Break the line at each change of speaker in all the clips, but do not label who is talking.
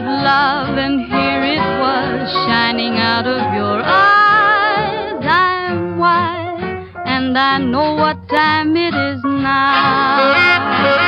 wanted love, and here it was shining out of your eyes. I'm wise, and I know what time it is now.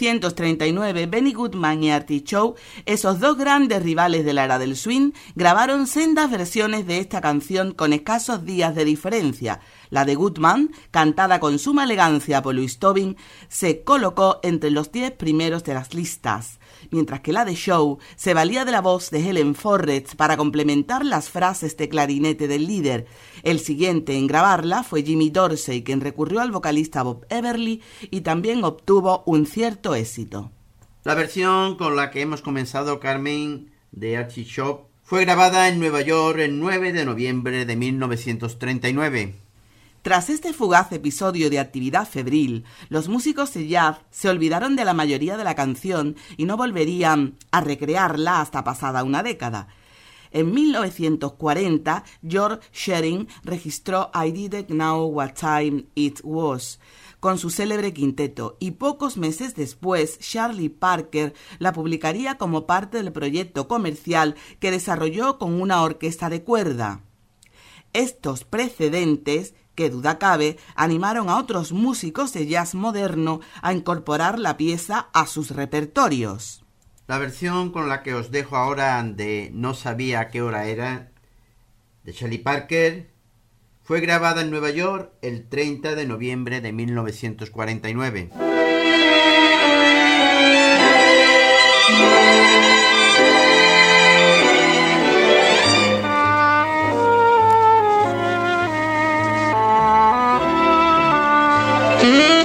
1939, Benny Goodman y Artie Chow, esos dos grandes rivales de la era del swing, grabaron sendas versiones de esta canción con escasos días de diferencia, la de Goodman, cantada con suma elegancia por Louis Tobin, se colocó entre los diez primeros de las listas, mientras que la de Show se valía de la voz de Helen Forrest para complementar las frases de clarinete del líder. El siguiente en grabarla fue Jimmy Dorsey, quien recurrió al vocalista Bob Everly y también obtuvo un cierto éxito.
La versión con la que hemos comenzado, Carmen, de Archie Shop, fue grabada en Nueva York el 9 de noviembre de 1939.
Tras este fugaz episodio de actividad febril, los músicos de jazz se olvidaron de la mayoría de la canción y no volverían a recrearla hasta pasada una década. En 1940, George Shearing registró I Didn't Know What Time It Was con su célebre quinteto y pocos meses después Charlie Parker la publicaría como parte del proyecto comercial que desarrolló con una orquesta de cuerda. Estos precedentes que duda cabe, animaron a otros músicos de jazz moderno a incorporar la pieza a sus repertorios.
La versión con la que os dejo ahora de No sabía qué hora era, de Charlie Parker, fue grabada en Nueva York el 30 de noviembre de 1949.
Mm-hmm.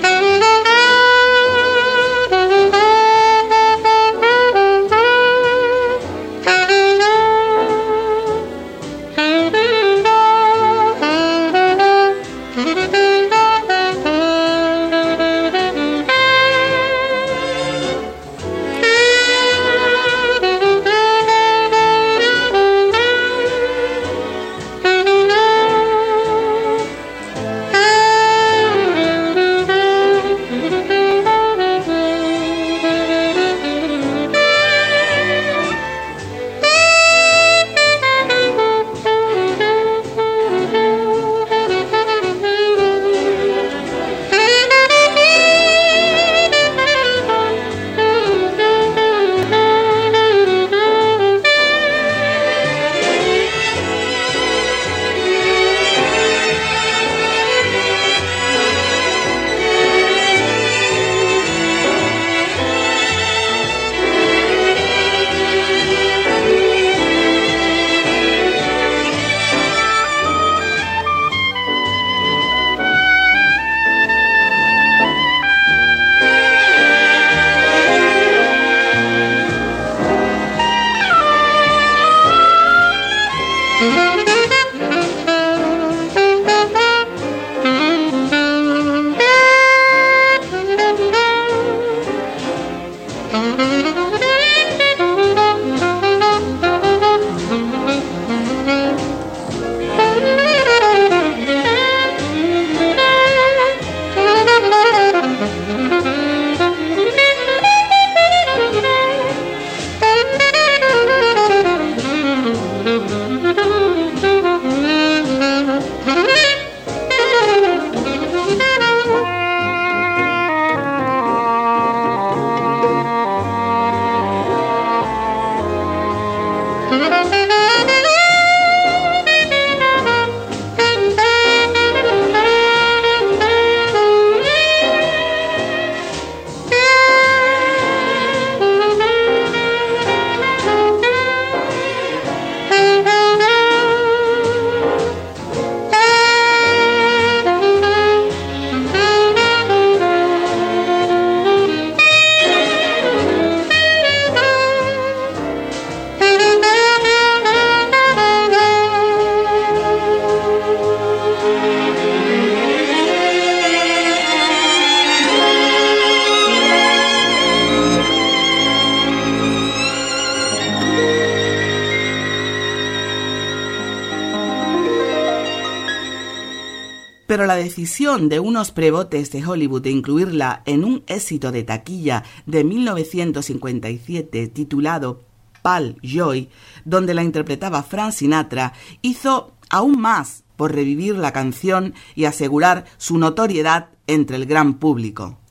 Decisión de unos prebotes de Hollywood de incluirla en un éxito de taquilla de 1957 titulado Pal Joy, donde la interpretaba Frank Sinatra, hizo aún más por revivir la canción y asegurar su notoriedad entre el gran público.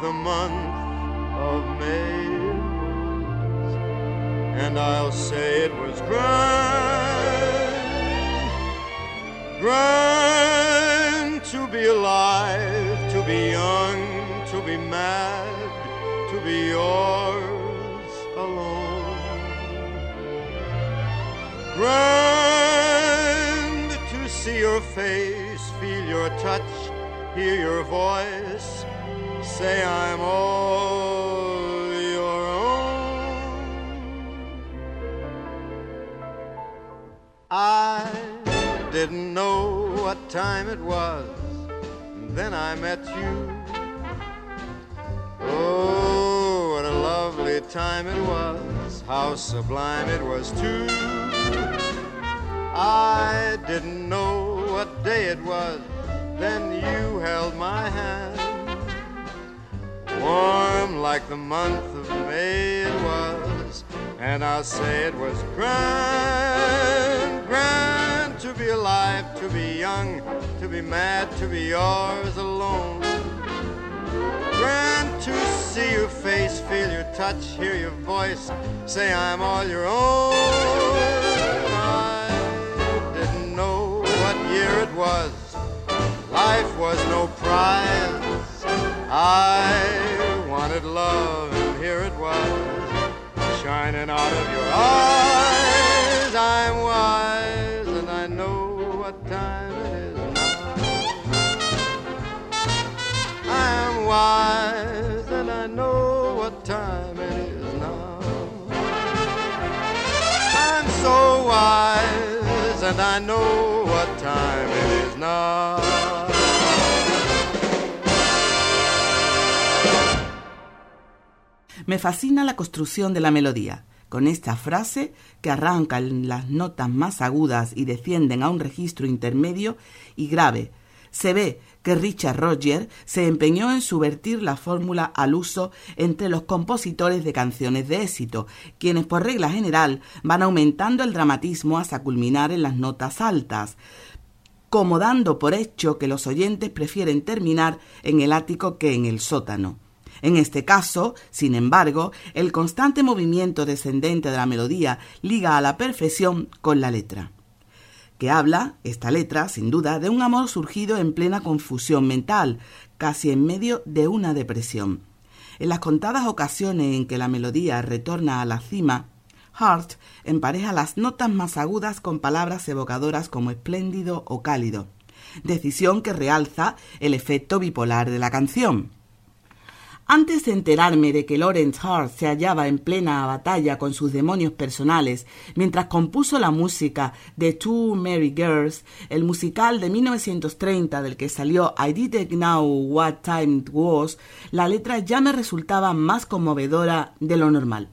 The month of May. And I'll say it was grand, grand to be alive, to be young, to be mad, to be yours alone. Grand to see your face, feel your touch, hear your voice say I'm all your own. I didn't know what time it was, then I met you. Oh, what a lovely time it was, how sublime it was too. I didn't know what day it was, then you held my hand warm like the month of May it was, and I'll say it was grand, grand to be alive, to be young, to be mad, to be yours alone. Grand to see your face, feel your touch, hear your voice, say I'm all your own. I didn't know what year it was, life was no prize. I wanted love, and here it was, shining out of your eyes. I'm wise, and I know what time it is now. I'm wise, and I know what time it is now. I'm so wise, and I know what time it is now.
Me fascina la construcción de la melodía, con esta frase que arranca en las notas más agudas y descienden a un registro intermedio y grave. Se ve que Richard Roger se empeñó en subvertir la fórmula al uso entre los compositores de canciones de éxito, quienes por regla general van aumentando el dramatismo hasta culminar en las notas altas, como dando por hecho que los oyentes prefieren terminar en el ático que en el sótano. En este caso, sin embargo, el constante movimiento descendente de la melodía liga a la perfección con la letra que habla, esta letra, sin duda, de un amor surgido en plena confusión mental, casi en medio de una depresión. En las contadas ocasiones en que la melodía retorna a la cima, Hart empareja las notas más agudas con palabras evocadoras como espléndido o cálido, decisión que realza el efecto bipolar de la canción. Antes de enterarme de que Lawrence Hart se hallaba en plena batalla con sus demonios personales mientras compuso la música de Two Merry Girls, el musical de 1930 del que salió I Didn't Know What Time It Was, la letra ya me resultaba más conmovedora de lo normal.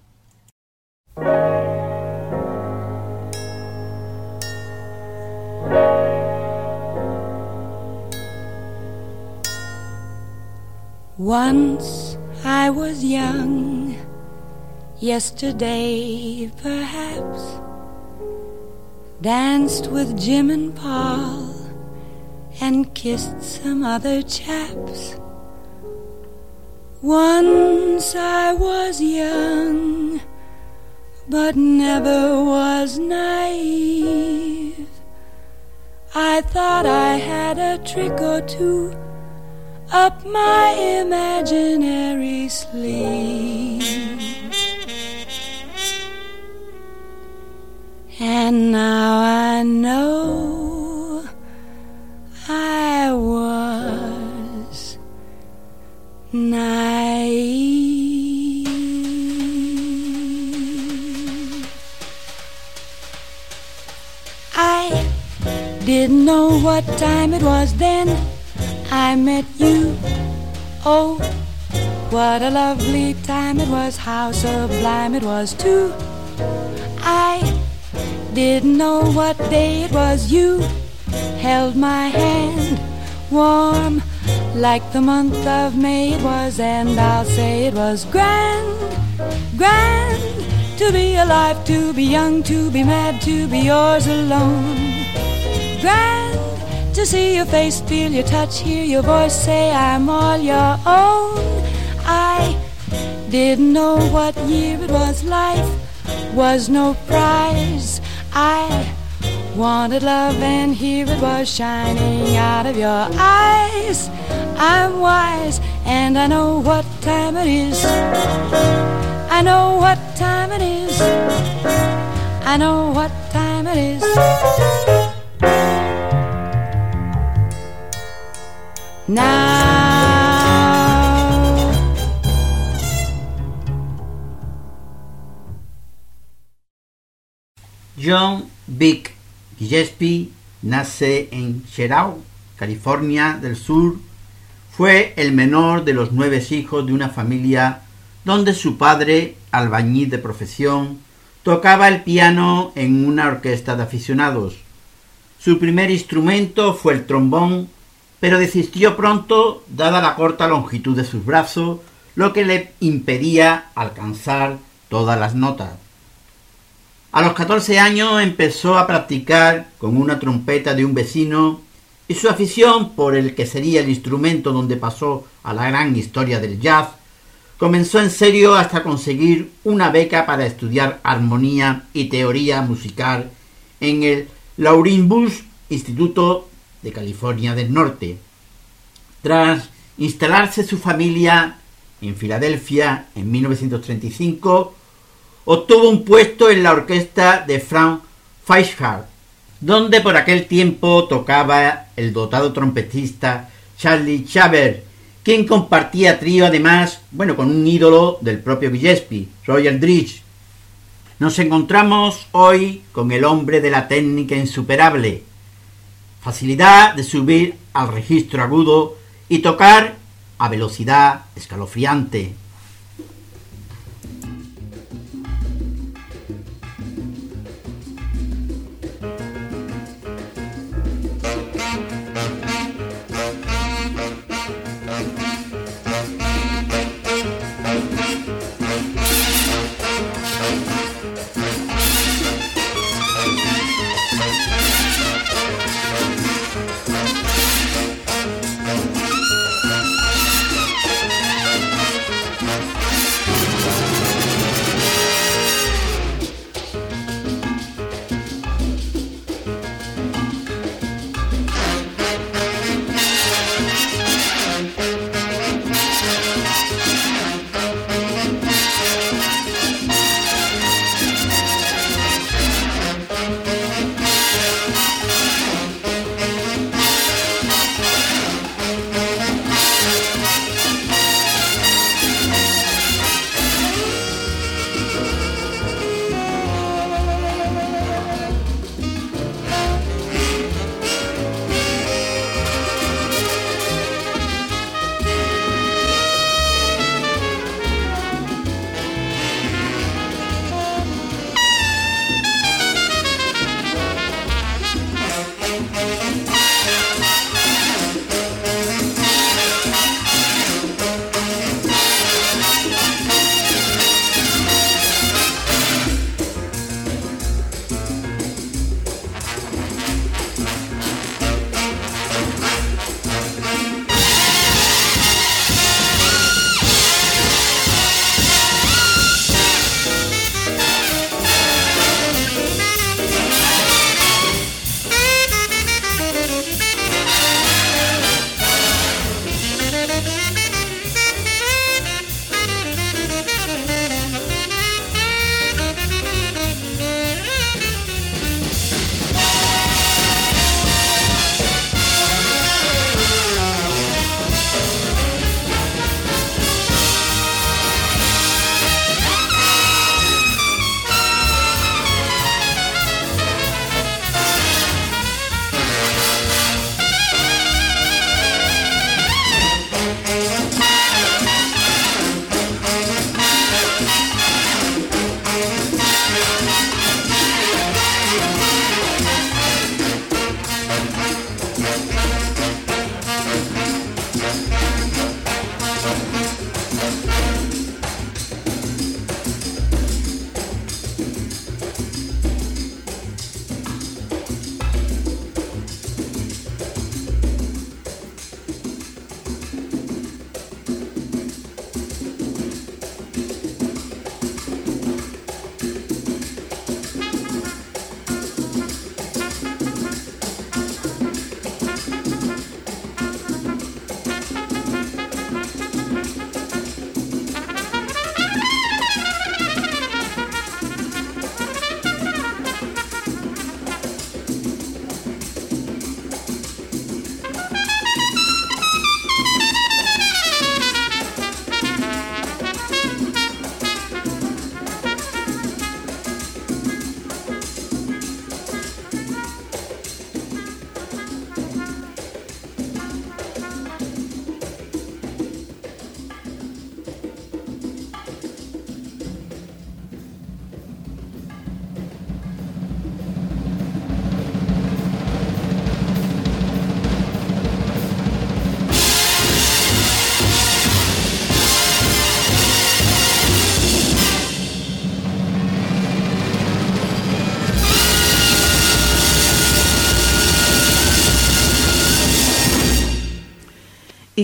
Once I was young, yesterday perhaps, danced with Jim and Paul and kissed some other chaps. Once I was young, but never was naive. I thought I had a trick or two up my imaginary sleeve. And now I know I was naive. I didn't know what time it was then I met you. Oh, what a lovely time it was, how sublime it was, too. I didn't know what day it was, you held my hand warm like the month of May it was, and I'll say it was grand, grand to be alive, to be young, to be mad, to be yours alone. Grand to see your face, feel your touch, hear your voice say I'm all your own. I didn't know what year it was, life was no prize. I wanted love, and here it was shining out of your eyes. I'm wise, and I know what time it is. I know what time it is. I know what time it is.
John Vic Gillespie nace en Sherwood, California del Sur. Fue el menor de los nueve hijos de una familia donde su padre, albañil de profesión, tocaba el piano en una orquesta de aficionados. Su primer instrumento fue el trombón, pero desistió pronto dada la corta longitud de sus brazos, lo que le impedía alcanzar todas las notas. A los 14 años empezó a practicar con una trompeta de un vecino y su afición por el que sería el instrumento donde pasó a la gran historia del jazz comenzó en serio hasta conseguir una beca para estudiar armonía y teoría musical en el Lauryn Bush Instituto de California del Norte. Tras instalarse su familia en Filadelfia en 1935, obtuvo un puesto en la orquesta de Frank Feischhardt, donde por aquel tiempo tocaba el dotado trompetista Charlie Chabert, quien compartía trío además, bueno, con un ídolo del propio Gillespie, Roger Dridge. Nos encontramos hoy con el hombre de la técnica insuperable, facilidad de subir al registro agudo y tocar a velocidad escalofriante.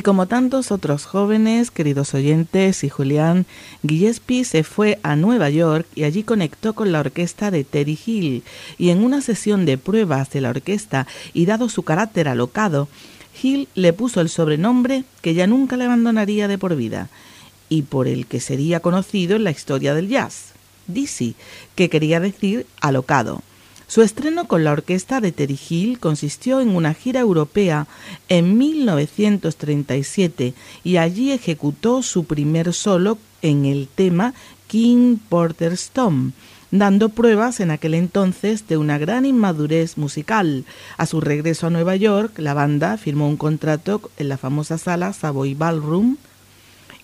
Como tantos otros jóvenes, queridos oyentes y Julián, Gillespie se fue a Nueva York y allí conectó con la orquesta de Teddy Hill. Y en una sesión de pruebas de la orquesta, y dado su carácter alocado, Hill le puso el sobrenombre que ya nunca le abandonaría de por vida y por el que sería conocido en la historia del jazz, Dizzy, que quería decir alocado. Su estreno con la orquesta de Terry Hill consistió en una gira europea en 1937 y allí ejecutó su primer solo en el tema King Porter Stone, dando pruebas en aquel entonces de una gran inmadurez musical. A su regreso a Nueva York, la banda firmó un contrato en la famosa sala Savoy Ballroom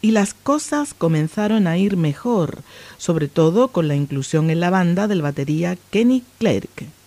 y las cosas comenzaron a ir mejor, sobre todo con la inclusión en la banda del batería Kenny Clark.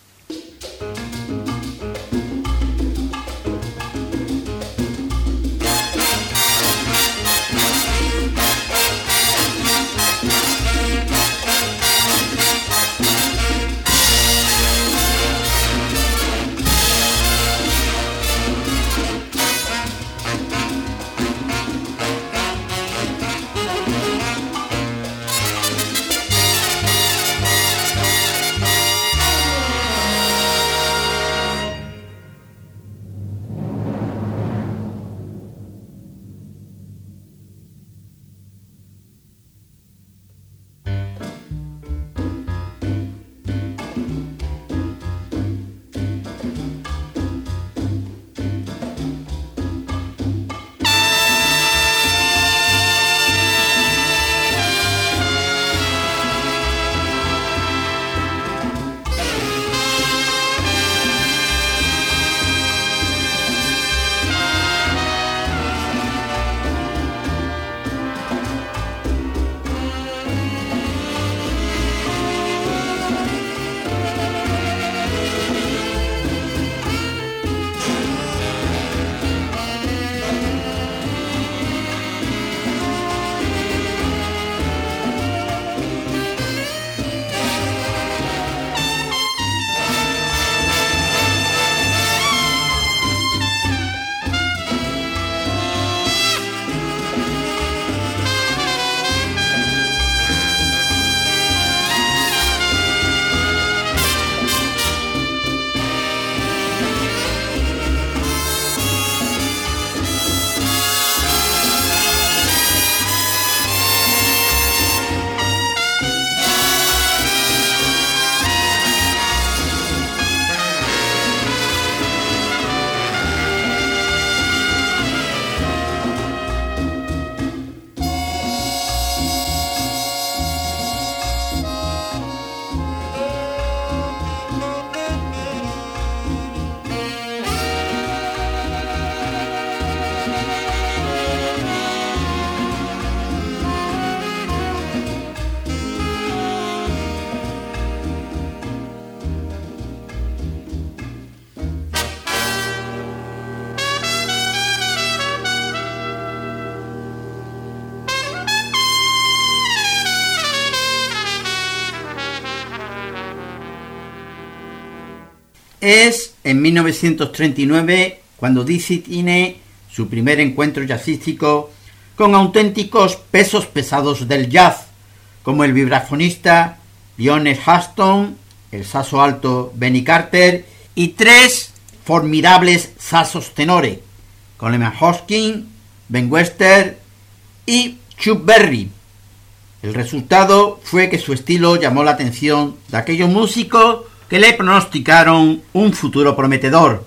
Es en 1939 cuando Dizzy tiene su primer encuentro jazzístico con auténticos pesos pesados del jazz, como el vibrafonista Lionel Huston, el saso alto Benny Carter y tres formidables sasos tenores, Coleman Hoskin, Ben Wester y Chuck Berry. El resultado fue que su estilo llamó la atención de aquellos músicos que le pronosticaron un futuro prometedor.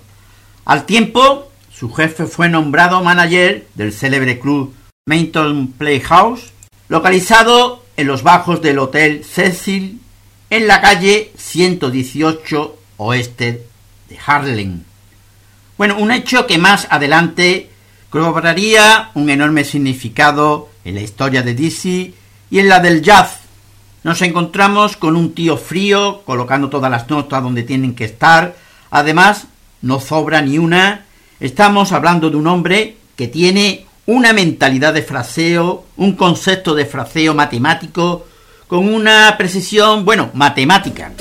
Al tiempo, su jefe fue nombrado manager del célebre club Mainton Playhouse, localizado en los bajos del Hotel Cecil, en la calle 118 oeste de Harlem. Bueno, un hecho que más adelante cobraría un enorme significado en la historia de Dizzy y en la del jazz, nos encontramos con un tío frío, colocando todas las notas donde tienen que estar. Además, no sobra ni una. Estamos hablando de un hombre que tiene una mentalidad de fraseo, un concepto de fraseo matemático, con una precisión, bueno, matemática.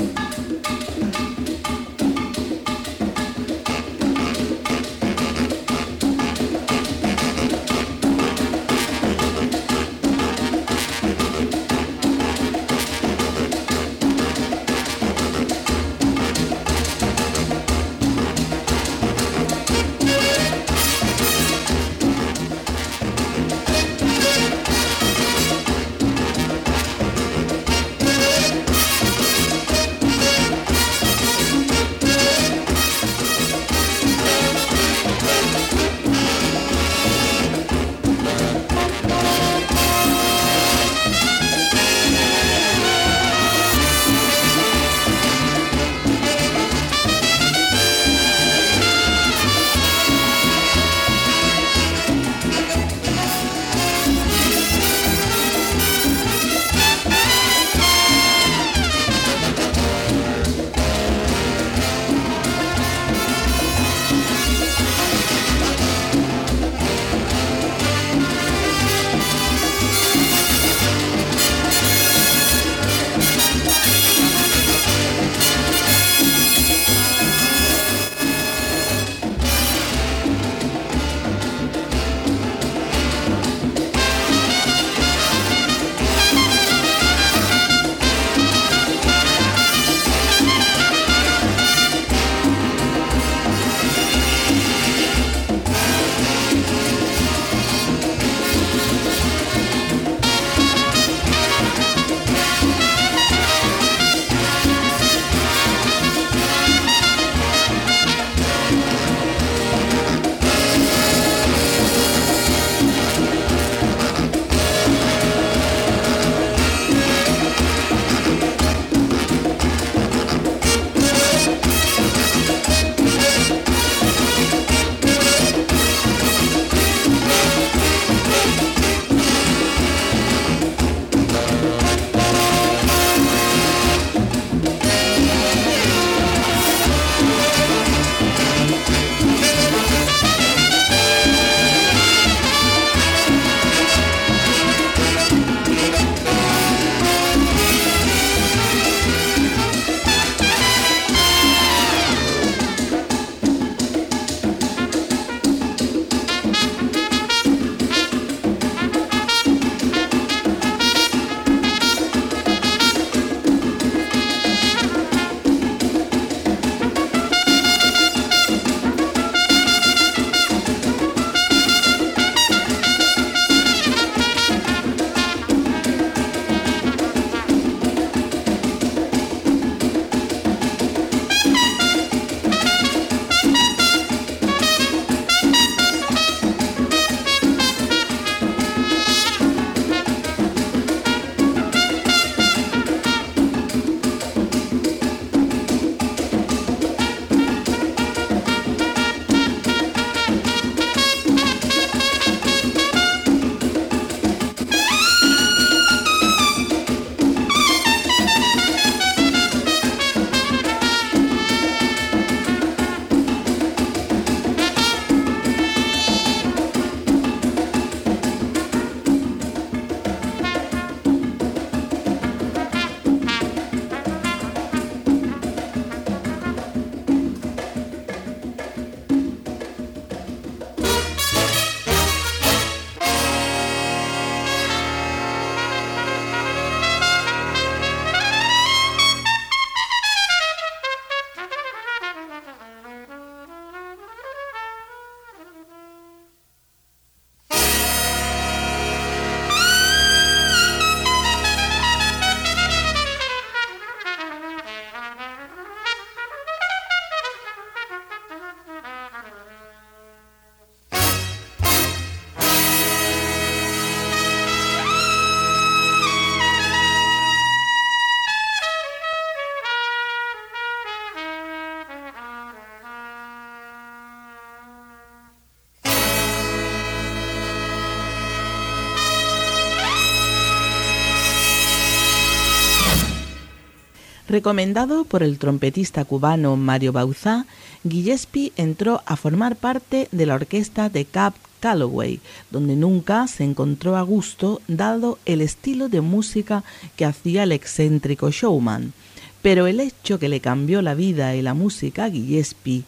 Recomendado por el trompetista cubano Mario Bauzá, Gillespie entró a formar parte de la orquesta de Cap Calloway, donde nunca se encontró a gusto dado el estilo de música que hacía el excéntrico showman. Pero el hecho que le cambió la vida y la música a Gillespie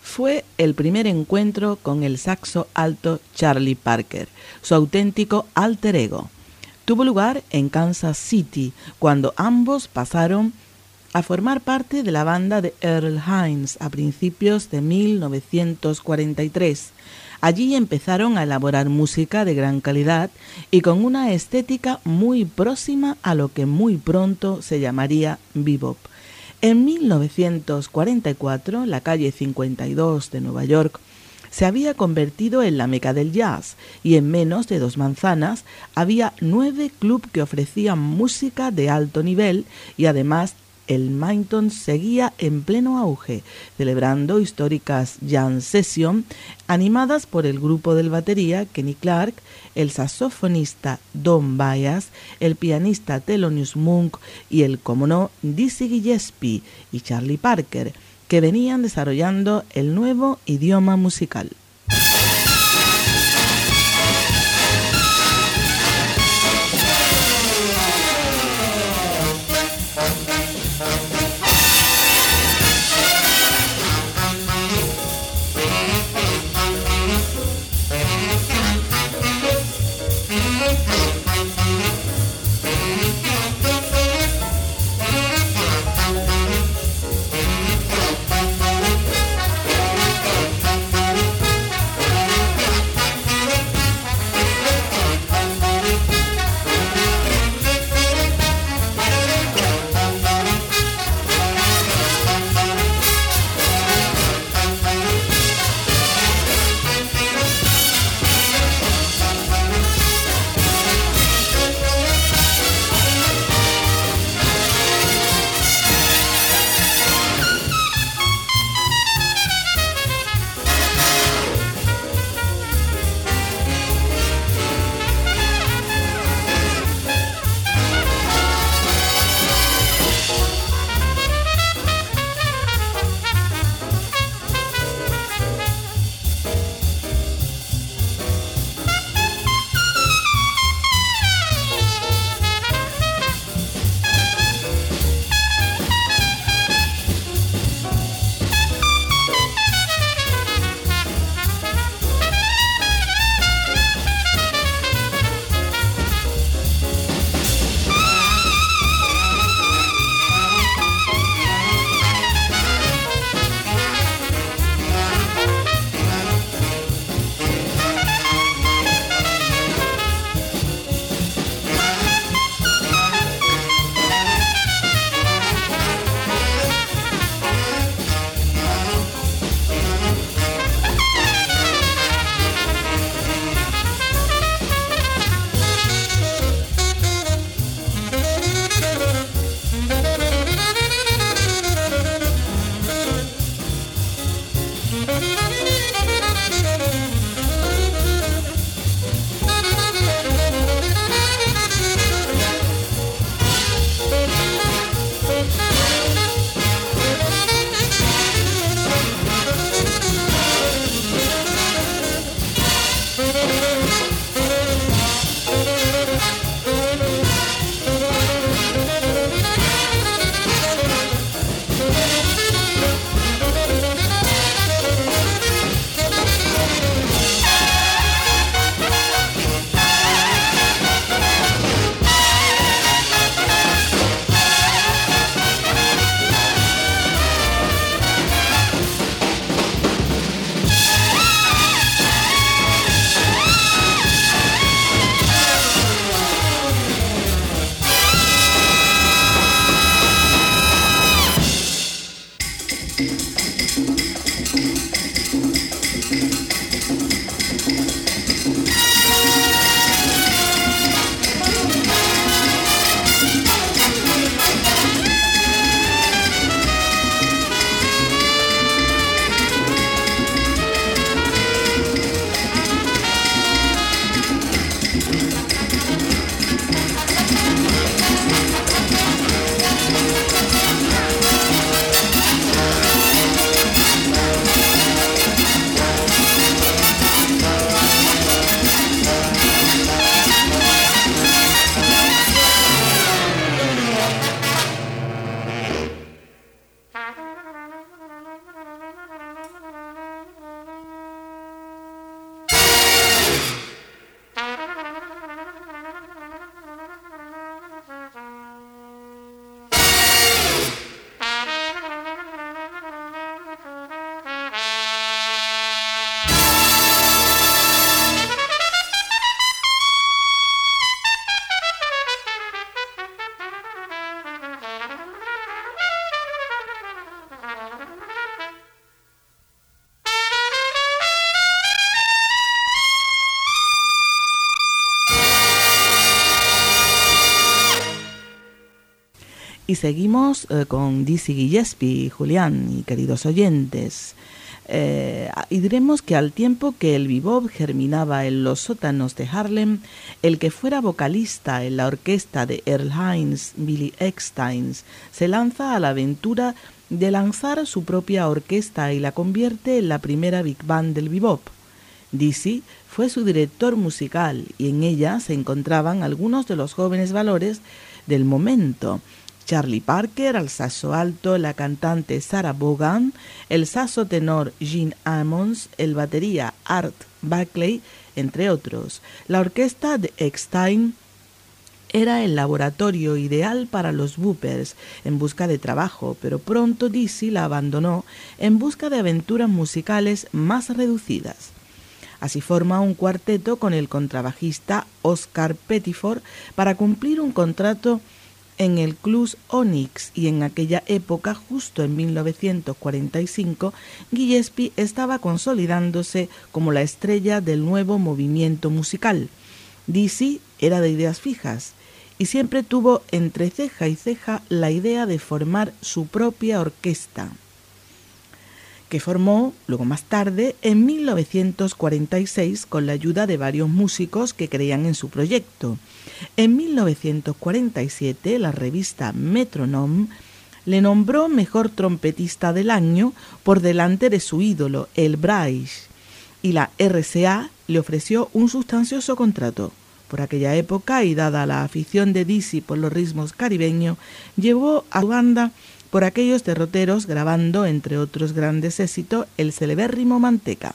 fue el primer encuentro con el saxo alto Charlie Parker, su auténtico alter ego. Tuvo lugar en Kansas City, cuando ambos pasaron a formar parte de la banda de Earl Hines a principios de 1943. Allí empezaron a elaborar música de gran calidad y con una estética muy próxima a lo que muy pronto se llamaría bebop. En 1944, la calle 52 de Nueva York se había convertido en la meca del jazz y en menos de dos manzanas había nueve clubes que ofrecían música de alto nivel y además el Mainton seguía en pleno auge, celebrando históricas jam session animadas por el grupo del batería Kenny Clark, el saxofonista Don Byas, el pianista Thelonious Monk y el, como no, Dizzy Gillespie y Charlie Parker, que venían desarrollando el nuevo idioma musical. Y seguimos eh, con Dizzy Gillespie, Julián y queridos oyentes. Eh, y diremos que al tiempo que el bebop germinaba en los sótanos de Harlem, el que fuera vocalista en la orquesta de Earl Hines, Billy Eckstein, se lanza a la aventura de lanzar su propia orquesta y la convierte en la primera big band del bebop. Dizzy fue su director musical y en ella se encontraban algunos de los jóvenes valores del momento, Charlie Parker al saxo alto, la cantante Sarah Vaughan, el saxo tenor Gene Ammons, el batería Art Buckley, entre otros. La orquesta de Eckstein era el laboratorio ideal para los Boopers en busca de trabajo, pero pronto Dizzy la abandonó en busca de aventuras musicales más reducidas. Así forma un cuarteto con el contrabajista Oscar Pettiford para cumplir un contrato en el Club Onyx y en aquella época, justo en 1945, Gillespie estaba consolidándose como la estrella del nuevo movimiento musical. Dizzy era de ideas fijas y siempre tuvo entre ceja y ceja la idea de formar su propia orquesta que formó luego más tarde en 1946 con la ayuda de varios músicos que creían en su proyecto. En 1947 la revista Metronome le nombró mejor trompetista del año por delante de su ídolo, el Bryce, y la RCA le ofreció un sustancioso contrato. Por aquella época y dada la afición de Dizzy por los ritmos caribeños, llevó a su banda por aquellos derroteros grabando, entre otros grandes éxitos, el celebérrimo Manteca.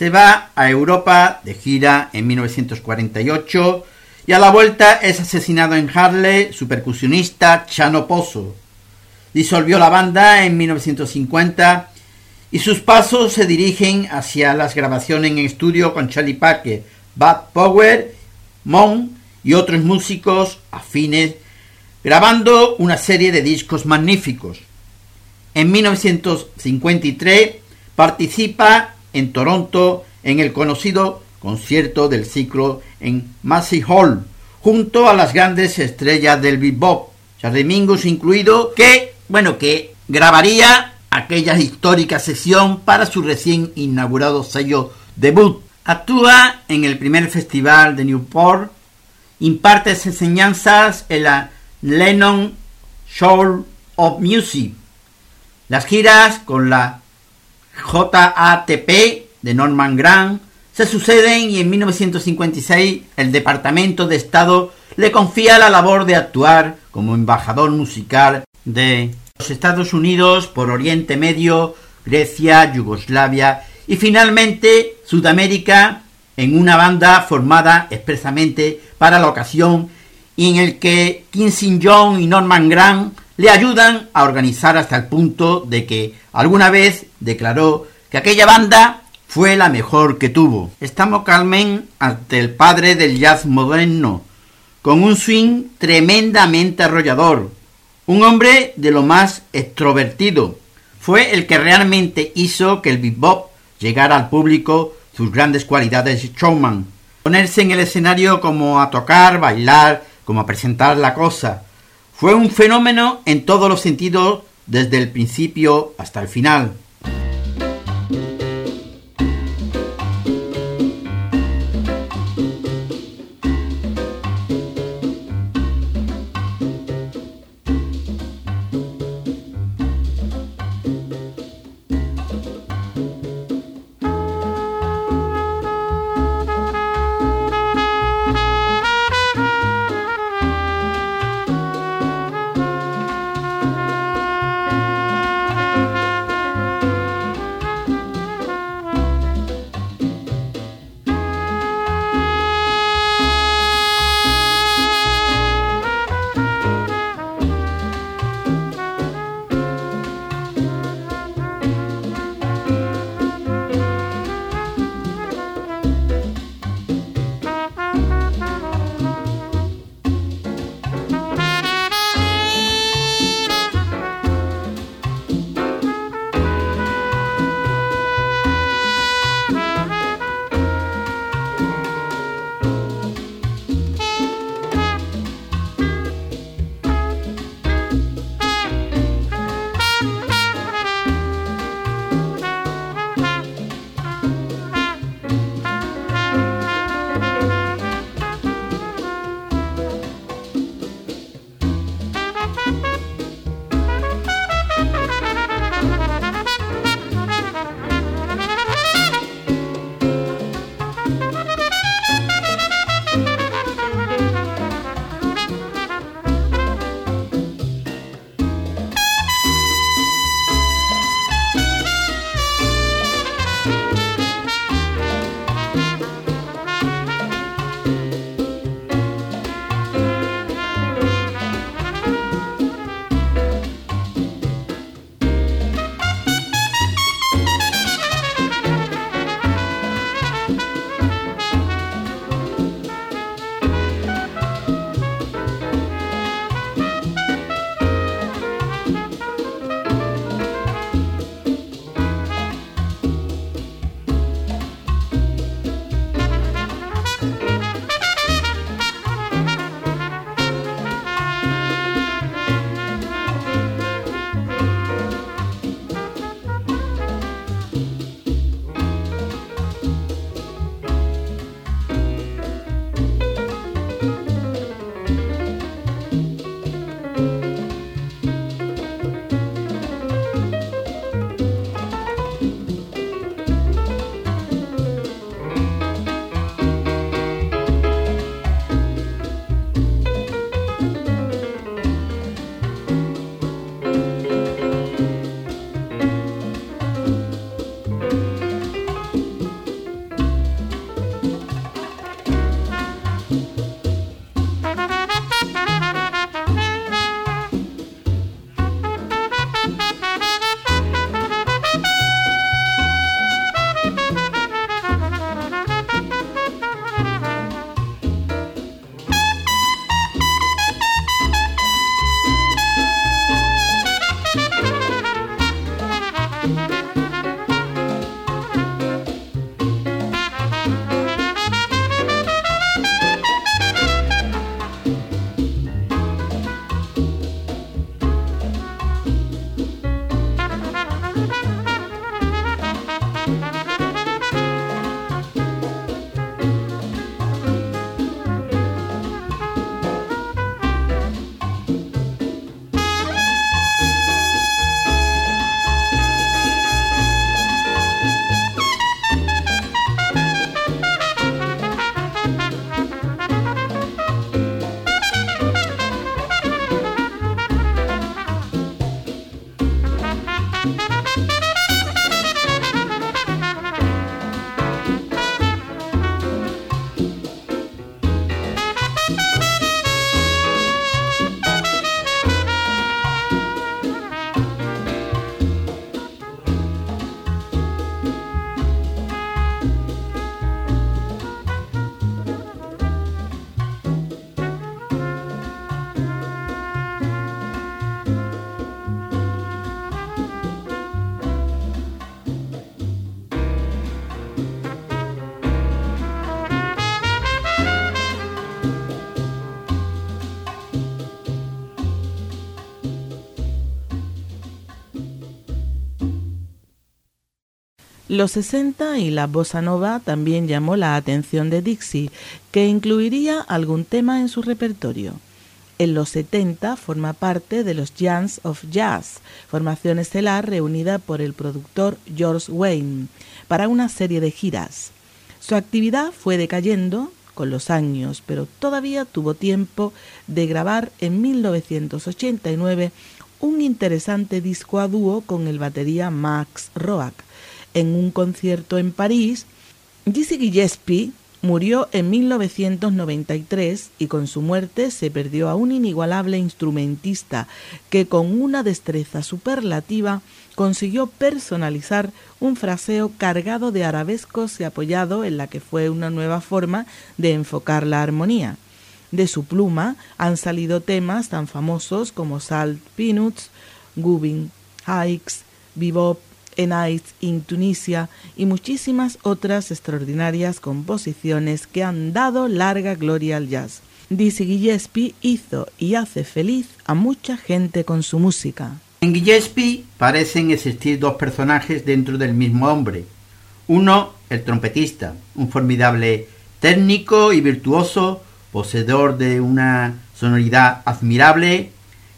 Se va a Europa de gira en 1948 y a la vuelta es asesinado en Harley su percusionista Chano Pozo. Disolvió la banda en 1950 y sus pasos se dirigen hacia las grabaciones en estudio con Charlie Parker, Bad Power, Mon y otros músicos afines, grabando una serie de discos magníficos. En 1953 participa en Toronto en el conocido concierto del ciclo en Massey Hall, junto a las grandes estrellas del bebop, Charlie Mingus incluido, que, bueno, que grabaría aquella histórica sesión para su recién inaugurado sello debut. Actúa en el primer festival de Newport, imparte enseñanzas en la Lennon Show of Music. Las giras con la JATP de Norman Grant. Se suceden y en 1956 el Departamento de Estado le confía la labor de actuar como embajador musical de los Estados Unidos por Oriente Medio, Grecia, Yugoslavia y finalmente Sudamérica en una banda formada expresamente para la ocasión y en el que Quincy John y Norman Grant le ayudan a organizar hasta el punto de que alguna vez declaró que aquella banda fue la mejor que tuvo. Estamos Carmen ante el padre del jazz moderno, con un swing tremendamente arrollador, un hombre de lo más extrovertido. Fue el que realmente hizo que el bebop llegara al público sus grandes cualidades de showman. Ponerse en el escenario como a tocar, bailar, como a presentar la cosa. Fue un fenómeno en todos los sentidos desde el principio hasta el final.
Los 60 y la bossa nova también llamó la atención de Dixie, que incluiría algún tema en su repertorio. En los 70 forma parte de los Jams of Jazz, formación estelar reunida por el productor George Wayne para una serie de giras. Su actividad fue decayendo con los años, pero todavía tuvo tiempo de grabar en 1989 un interesante disco a dúo con el batería Max Roach, en un concierto en París, Dizzy Gillespie murió en 1993 y con su muerte se perdió a un inigualable instrumentista que con una destreza superlativa consiguió personalizar un fraseo cargado de arabescos y apoyado en la que fue una nueva forma de enfocar la armonía. De su pluma han salido temas tan famosos como Salt Peanuts, Gubin Hikes, Bebop, Night in Tunisia y muchísimas otras extraordinarias composiciones que han dado larga gloria al jazz. Dizzy Gillespie hizo y hace feliz a mucha gente con su música.
En Gillespie parecen existir dos personajes dentro del mismo hombre. Uno, el trompetista, un formidable técnico y virtuoso, poseedor de una sonoridad admirable,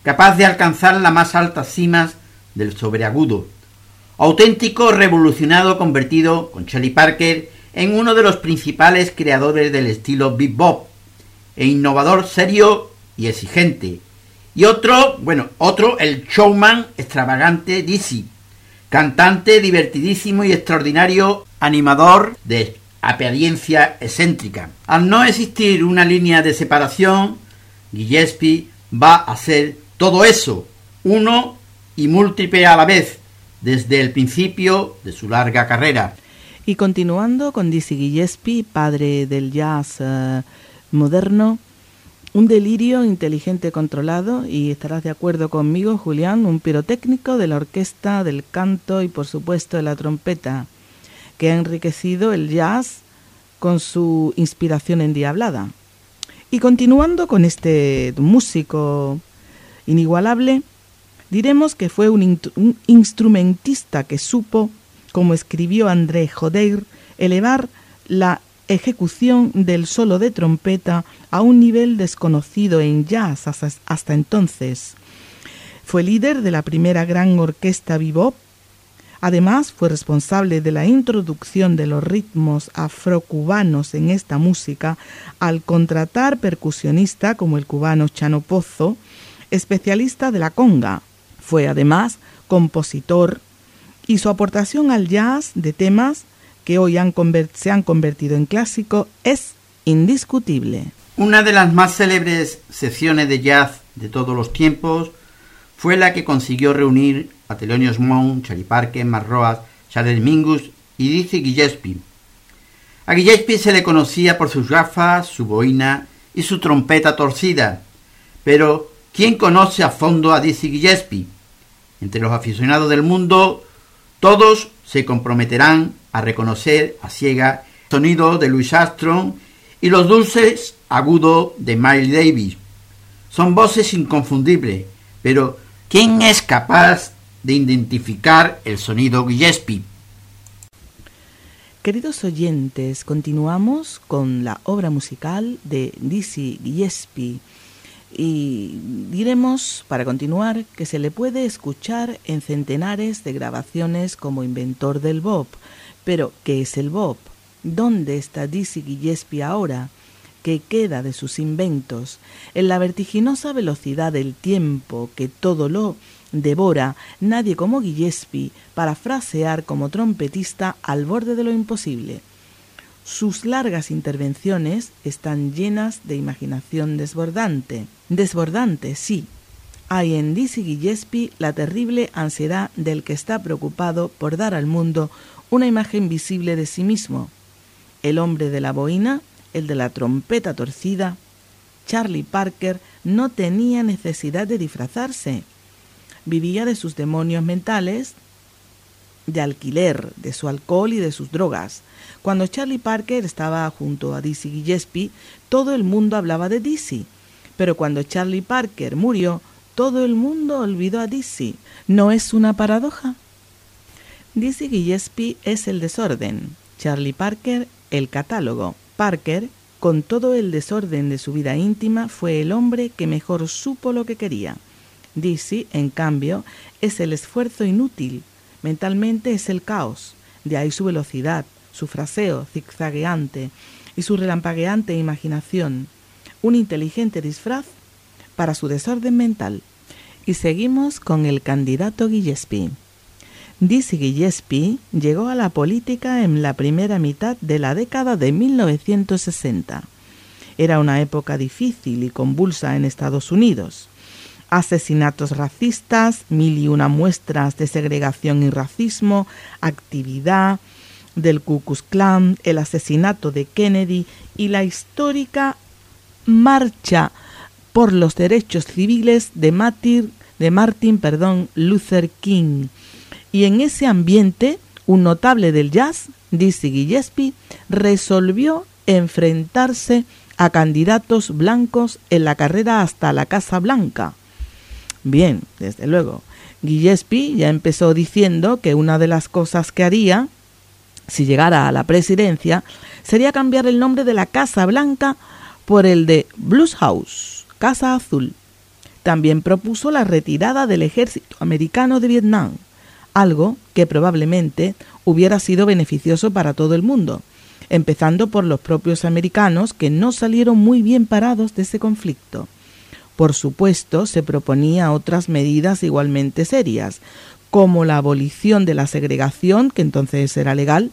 capaz de alcanzar las más altas cimas del sobreagudo, auténtico revolucionado convertido con Charlie Parker en uno de los principales creadores del estilo bebop, e innovador serio y exigente. Y otro, bueno, otro, el showman extravagante Dizzy, cantante divertidísimo y extraordinario animador de apariencia excéntrica. Al no existir una línea de separación, Gillespie va a ser todo eso, uno y múltiple a la vez, desde el principio de su larga carrera.
Y continuando con Dizzy Gillespie, padre del jazz eh, moderno, un delirio inteligente controlado, y estarás de acuerdo conmigo, Julián, un pirotécnico de la orquesta, del canto y por supuesto de la trompeta, que ha enriquecido el jazz con su inspiración endiablada. Y continuando con este músico inigualable, diremos que fue un, instrumentista que supo, como escribió André Jodeir, elevar la ejecución del solo de trompeta a un nivel desconocido en jazz hasta, entonces. Fue líder de la primera gran orquesta bebop. Además, fue responsable de la introducción de los ritmos afrocubanos en esta música al contratar percusionista como el cubano Chano Pozo, especialista de la conga. Fue además compositor y su aportación al jazz de temas que hoy se han convertido en clásico es indiscutible.
Una de las más célebres secciones de jazz de todos los tiempos fue la que consiguió reunir a Thelonious Monk, Charlie Parker, Marroas, Charles Mingus y Dizzy Gillespie. A Gillespie se le conocía por sus gafas, su boina y su trompeta torcida, pero ¿quién conoce a fondo a Dizzy Gillespie? Entre los aficionados del mundo, todos se comprometerán a reconocer a ciega el sonido de Louis Armstrong y los dulces agudos de Miles Davis. Son voces inconfundibles, pero ¿quién es capaz de identificar el sonido Gillespie?
Queridos oyentes, continuamos con la obra musical de Dizzy Gillespie y diremos, para continuar, que se le puede escuchar en centenares de grabaciones como inventor del Bob. Pero, ¿qué es el Bob? ¿Dónde está Dizzy Gillespie ahora? ¿Qué queda de sus inventos? En la vertiginosa velocidad del tiempo que todo lo devora, nadie como Gillespie para frasear como trompetista al borde de lo imposible. Sus largas intervenciones están llenas de imaginación desbordante. Desbordante, sí. Hay en Dizzy Gillespie la terrible ansiedad del que está preocupado por dar al mundo una imagen visible de sí mismo. El hombre de la boina, el de la trompeta torcida, Charlie Parker no tenía necesidad de disfrazarse. Vivía de sus demonios mentales, de alquiler, de su alcohol y de sus drogas. Cuando Charlie Parker estaba junto a Dizzy Gillespie, todo el mundo hablaba de Dizzy. Pero cuando Charlie Parker murió, todo el mundo olvidó a Dizzy. ¿No es una paradoja? Dizzy Gillespie es el desorden, Charlie Parker el catálogo. Parker, con todo el desorden de su vida íntima, fue el hombre que mejor supo lo que quería. Dizzy, en cambio, es el esfuerzo inútil, mentalmente es el caos, de ahí su velocidad, su fraseo zigzagueante y su relampagueante imaginación, un inteligente disfraz para su desorden mental. Y seguimos con el candidato Gillespie. Dizzy Gillespie llegó a la política en la primera mitad de la década de 1960. Era una época difícil y convulsa en Estados Unidos. Asesinatos racistas, mil y una muestras de segregación y racismo, actividad del Ku Klux Klan, el asesinato de Kennedy y la histórica marcha por los derechos civiles de, Martin, de Martin perdón, Luther King. Y en ese ambiente, un notable del jazz, Dizzy Gillespie, resolvió enfrentarse a candidatos blancos en la carrera hasta la Casa Blanca. Bien, desde luego, Gillespie ya empezó diciendo que una de las cosas que haría, si llegara a la presidencia, sería cambiar el nombre de la Casa Blanca por el de Blues House, Casa Azul. También propuso la retirada del ejército americano de Vietnam, algo que probablemente hubiera sido beneficioso para todo el mundo, empezando por los propios americanos que no salieron muy bien parados de ese conflicto. Por supuesto, se proponía otras medidas igualmente serias, como la abolición de la segregación, que entonces era legal,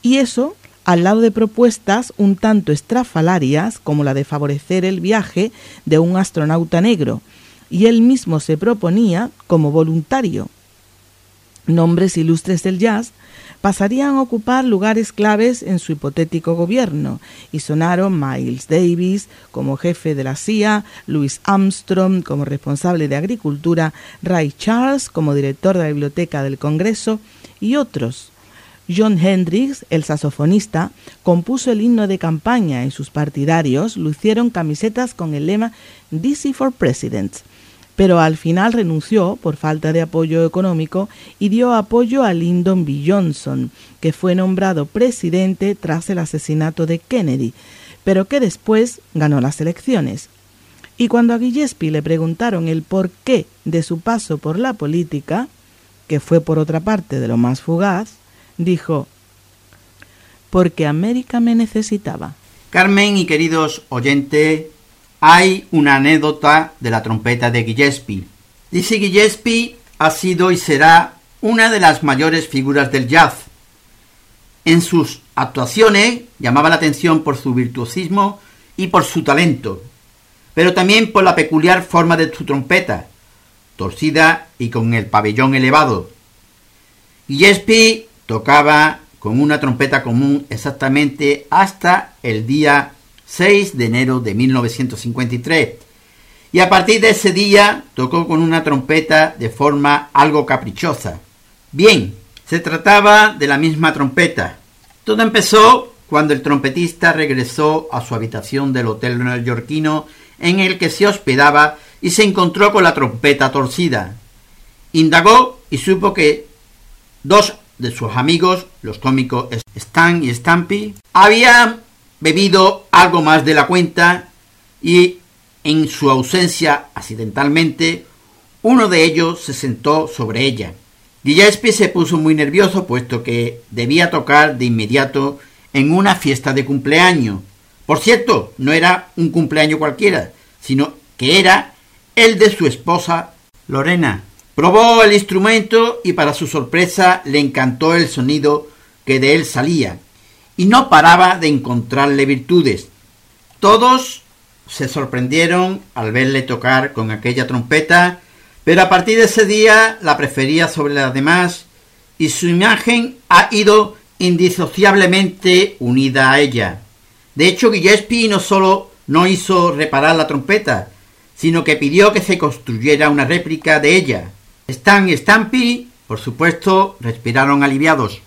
y eso al lado de propuestas un tanto estrafalarias como la de favorecer el viaje de un astronauta negro, y él mismo se proponía como voluntario. Nombres ilustres del jazz pasarían a ocupar lugares claves en su hipotético gobierno, y sonaron Miles Davis como jefe de la CIA, Louis Armstrong como responsable de Agricultura, Ray Charles como director de la Biblioteca del Congreso y otros. John Hendricks, el saxofonista, compuso el himno de campaña y sus partidarios lucieron camisetas con el lema DC for President, pero al final renunció por falta de apoyo económico y dio apoyo a Lyndon B. Johnson, que fue nombrado presidente tras el asesinato de Kennedy, pero que después ganó las elecciones. Y cuando a Gillespie le preguntaron el porqué de su paso por la política, que fue por otra parte de lo más fugaz, dijo, porque América me necesitaba.
Carmen y queridos oyentes, hay una anécdota de la trompeta de Gillespie. Dice Gillespie ha sido y será una de las mayores figuras del jazz. En sus actuaciones llamaba la atención por su virtuosismo y por su talento, pero también por la peculiar forma de su trompeta, torcida y con el pabellón elevado. Gillespie tocaba con una trompeta común exactamente hasta el día 6 de enero de 1953. Y a partir de ese día tocó con una trompeta de forma algo caprichosa. Bien, se trataba de la misma trompeta. Todo empezó cuando el trompetista regresó a su habitación del hotel neoyorquino en el que se hospedaba y se encontró con la trompeta torcida. Indagó y supo que dos de sus amigos, los cómicos Stan y Stampy, habían bebido algo más de la cuenta y en su ausencia accidentalmente, uno de ellos se sentó sobre ella. Gillespie se puso muy nervioso puesto que debía tocar de inmediato en una fiesta de cumpleaños. Por cierto, no era un cumpleaños cualquiera, sino que era el de su esposa Lorena, Probó el instrumento y para su sorpresa le encantó el sonido que de él salía y no paraba de encontrarle virtudes. Todos se sorprendieron al verle tocar con aquella trompeta, pero a partir de ese día la prefería sobre las demás y su imagen ha ido indisociablemente unida a ella. De hecho, Gillespie no solo no hizo reparar la trompeta, sino que pidió que se construyera una réplica de ella. Stan y Stampy, por supuesto, respiraron aliviados.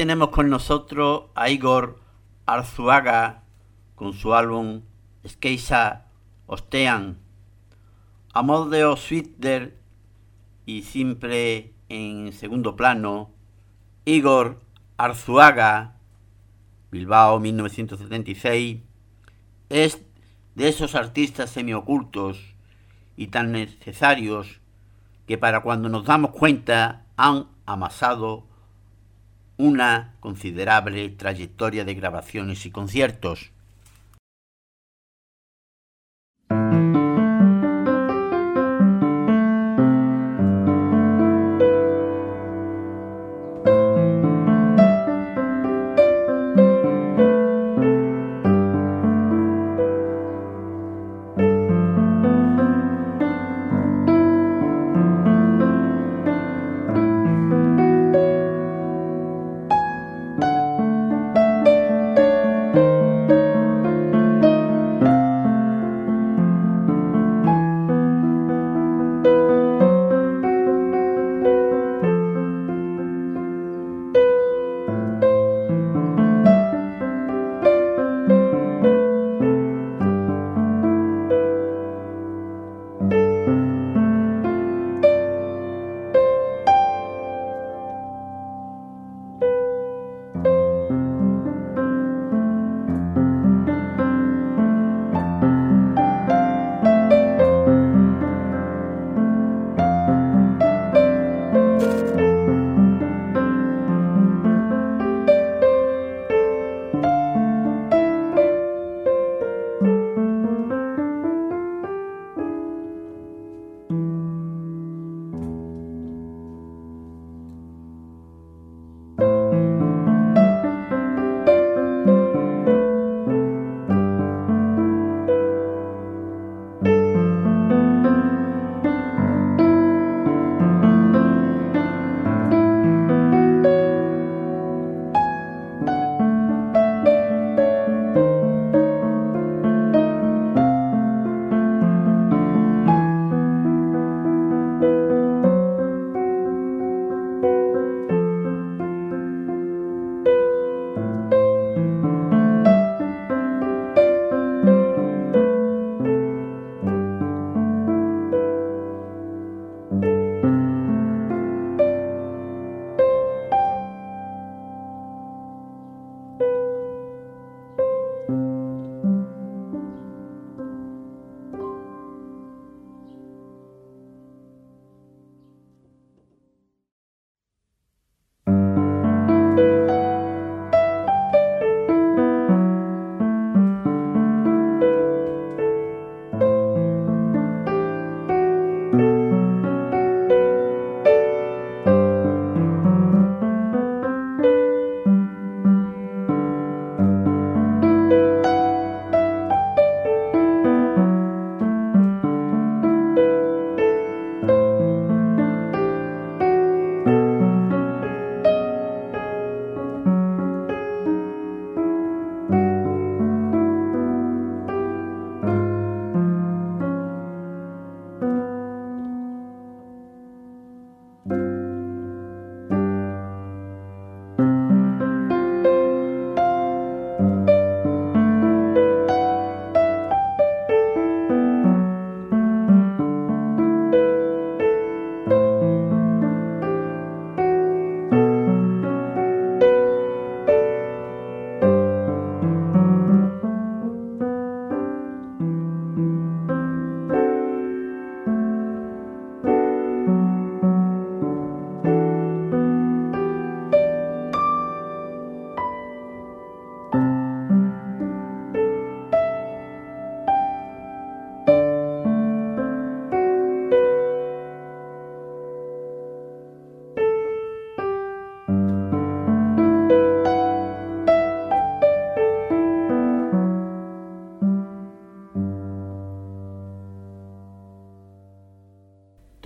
Tenemos con nosotros a Igor Arzuaga con su álbum Skeisa Ostean. Amor de Sweeter y siempre en segundo plano, Igor Arzuaga, Bilbao 1976, es de esos artistas semiocultos y tan necesarios que para cuando nos damos cuenta han amasado una considerable trayectoria de grabaciones y conciertos.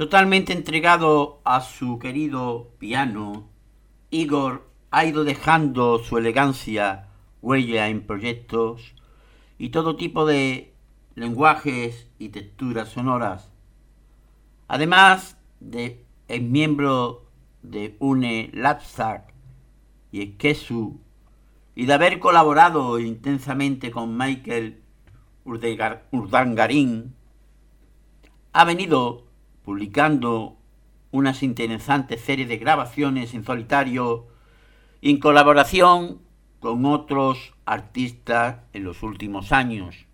Totalmente entregado a su querido piano, Igor ha ido dejando su elegancia huella en proyectos y todo tipo de lenguajes y texturas sonoras. Además de es miembro de UNE Lapsac y Esquesu y de haber colaborado intensamente con Michael Urdangarín, ha venido publicando unas interesantes series de grabaciones en solitario en colaboración con otros artistas en los últimos años.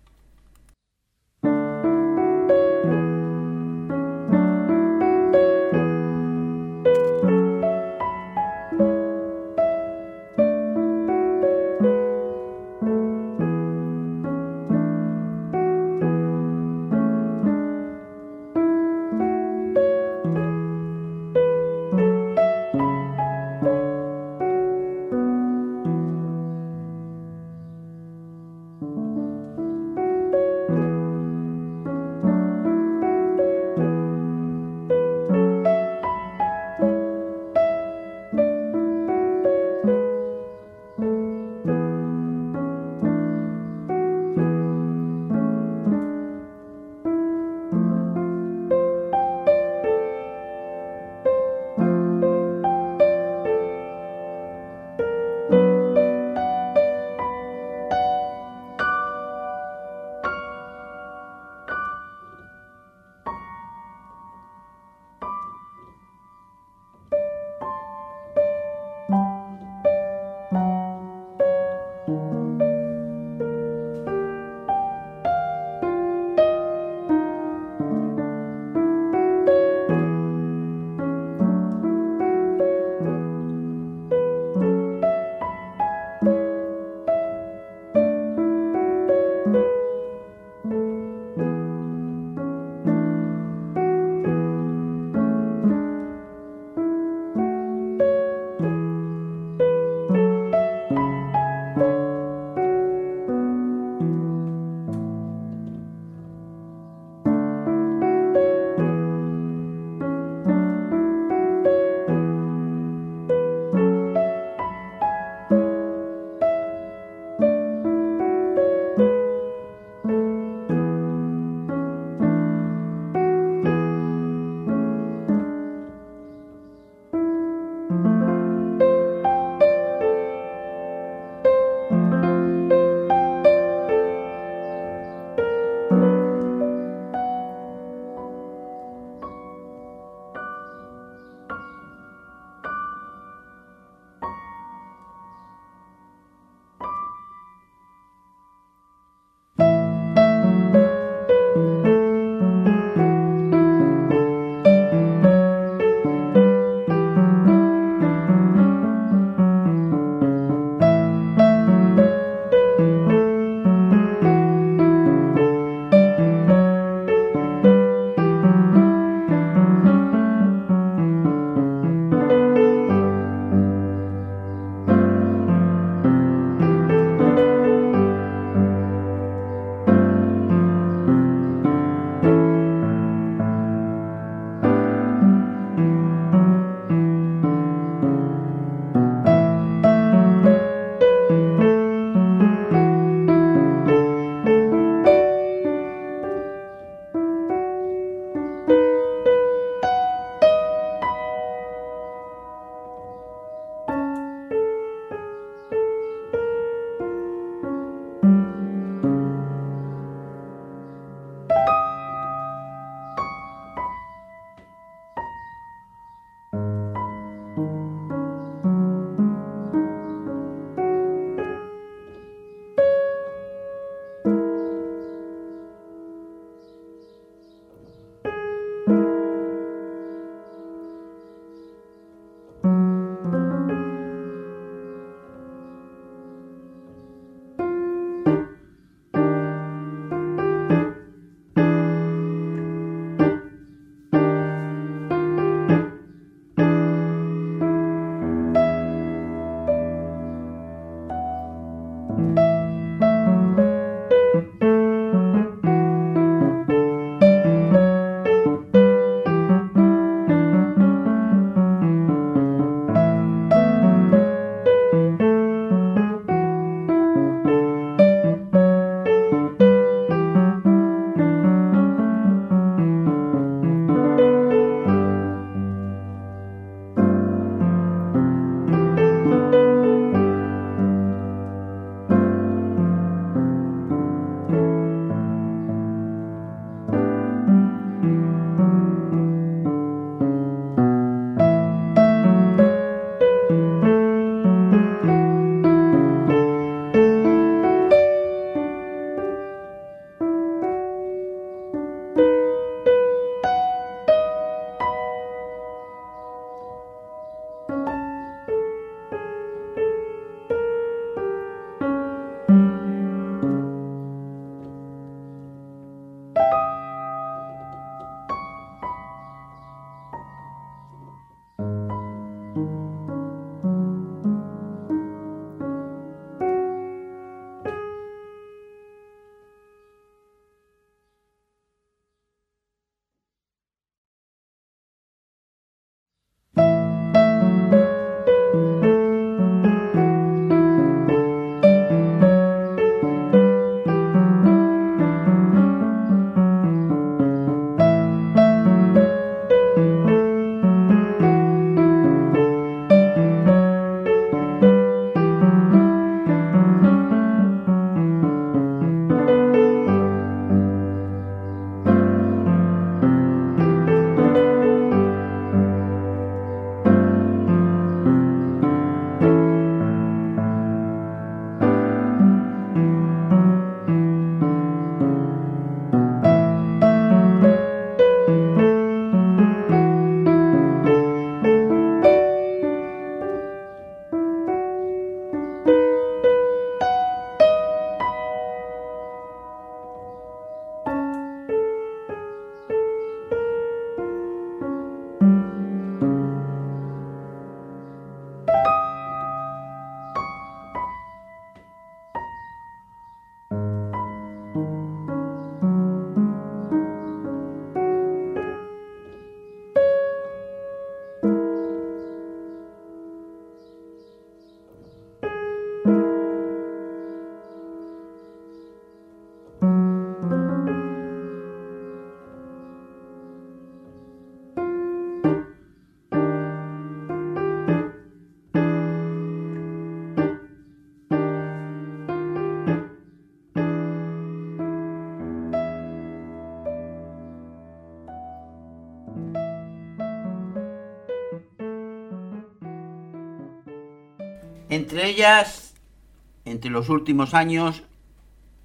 Entre los últimos años,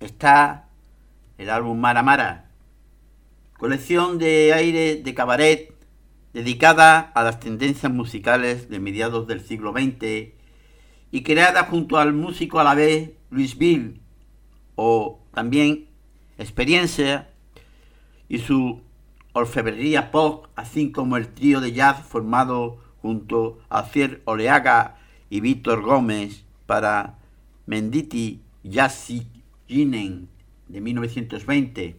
está el álbum Mara Mara, colección de aire de cabaret dedicada a las tendencias musicales de mediados del siglo XX y creada junto al músico a la vez Luis Bill o también Experiencia y su orfebrería pop, así como el trío de jazz formado junto a Cier Oleaga y Víctor Gómez para Menditi Jazzy Ginen de 1920.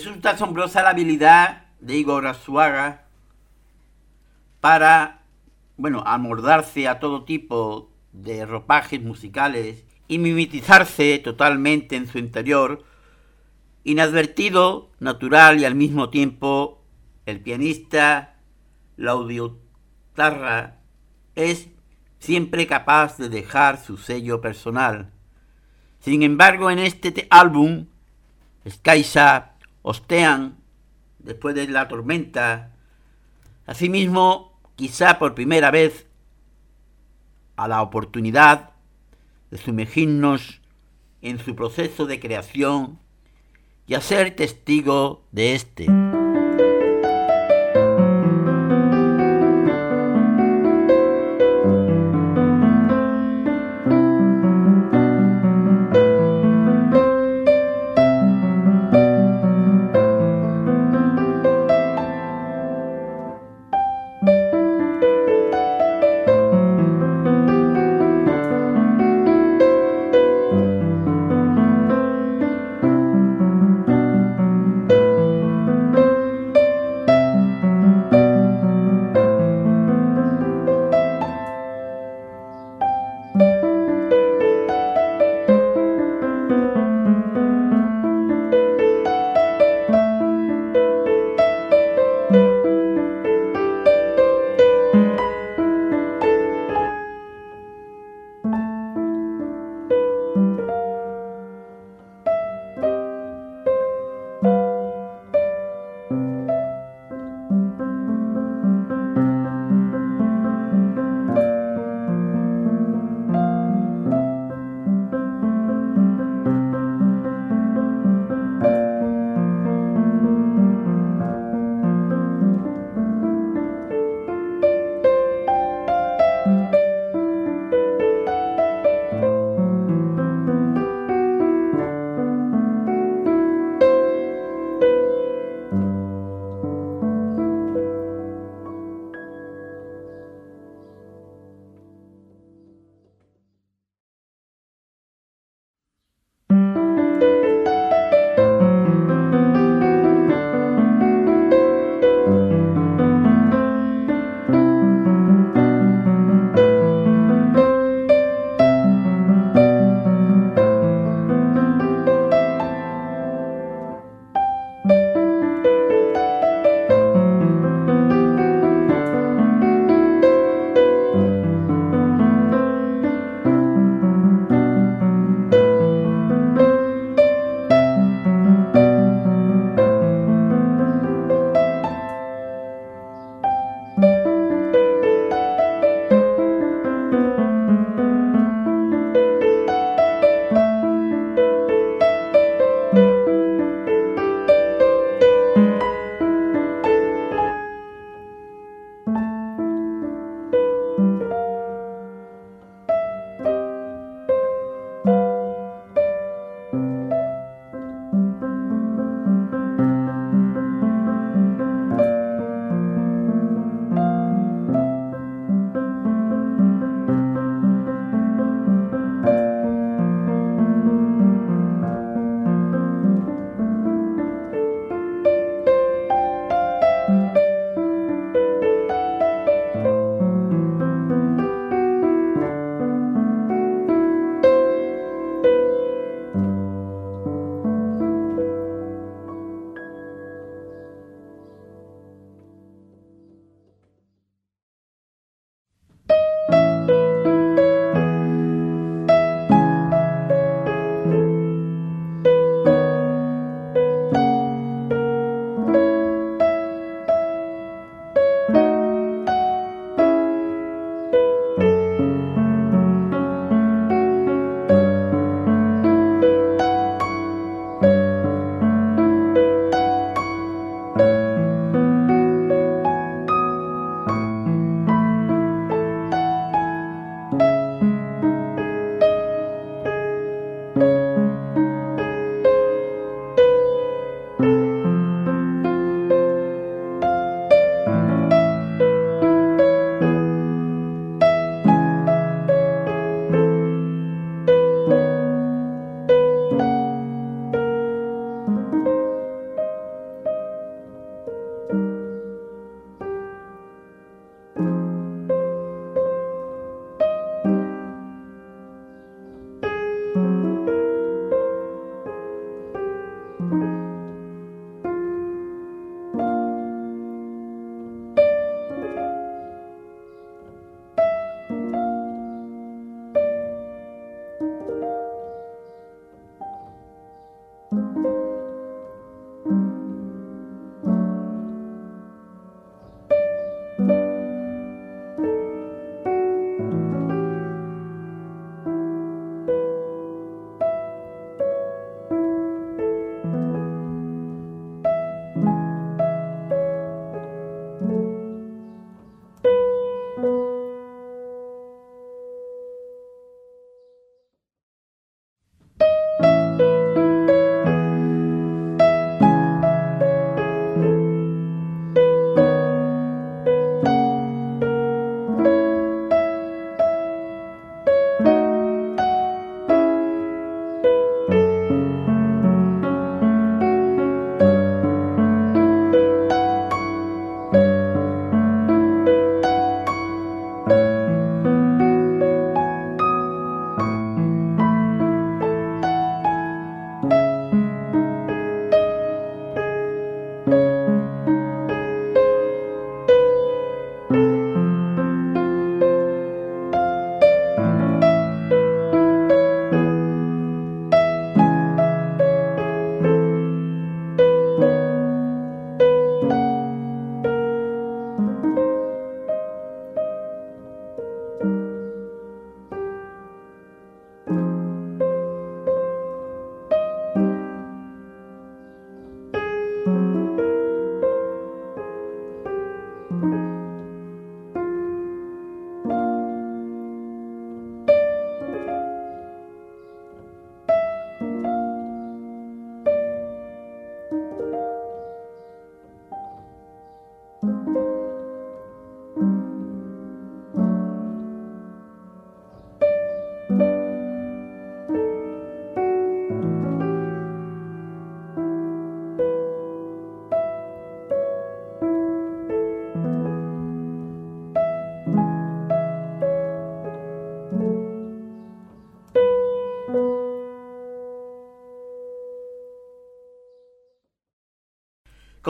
Resulta asombrosa la habilidad de Igor Azuaga para, bueno, amordarse a todo tipo de ropajes musicales y mimetizarse totalmente en su interior, inadvertido, natural y al mismo tiempo el pianista, la audiotarra, es siempre capaz de dejar su sello personal. Sin embargo, en este álbum, Skysa Ostean, después de la tormenta, asimismo, quizá por primera vez, a la oportunidad de sumergirnos en su proceso de creación y a ser testigo de este.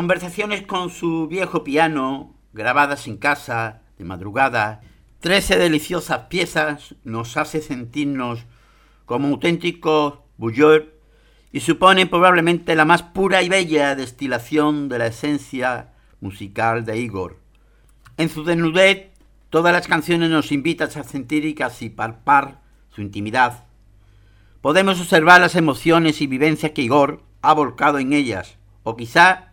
Conversaciones con su viejo piano, grabadas en casa, de madrugada, trece deliciosas piezas nos hace sentirnos como auténticos bouilleurs y suponen probablemente la más pura y bella destilación de la esencia musical de Igor. En su desnudez, todas las canciones nos invitan a sentir y casi palpar su intimidad. Podemos observar las emociones y vivencias que Igor ha volcado en ellas, o quizá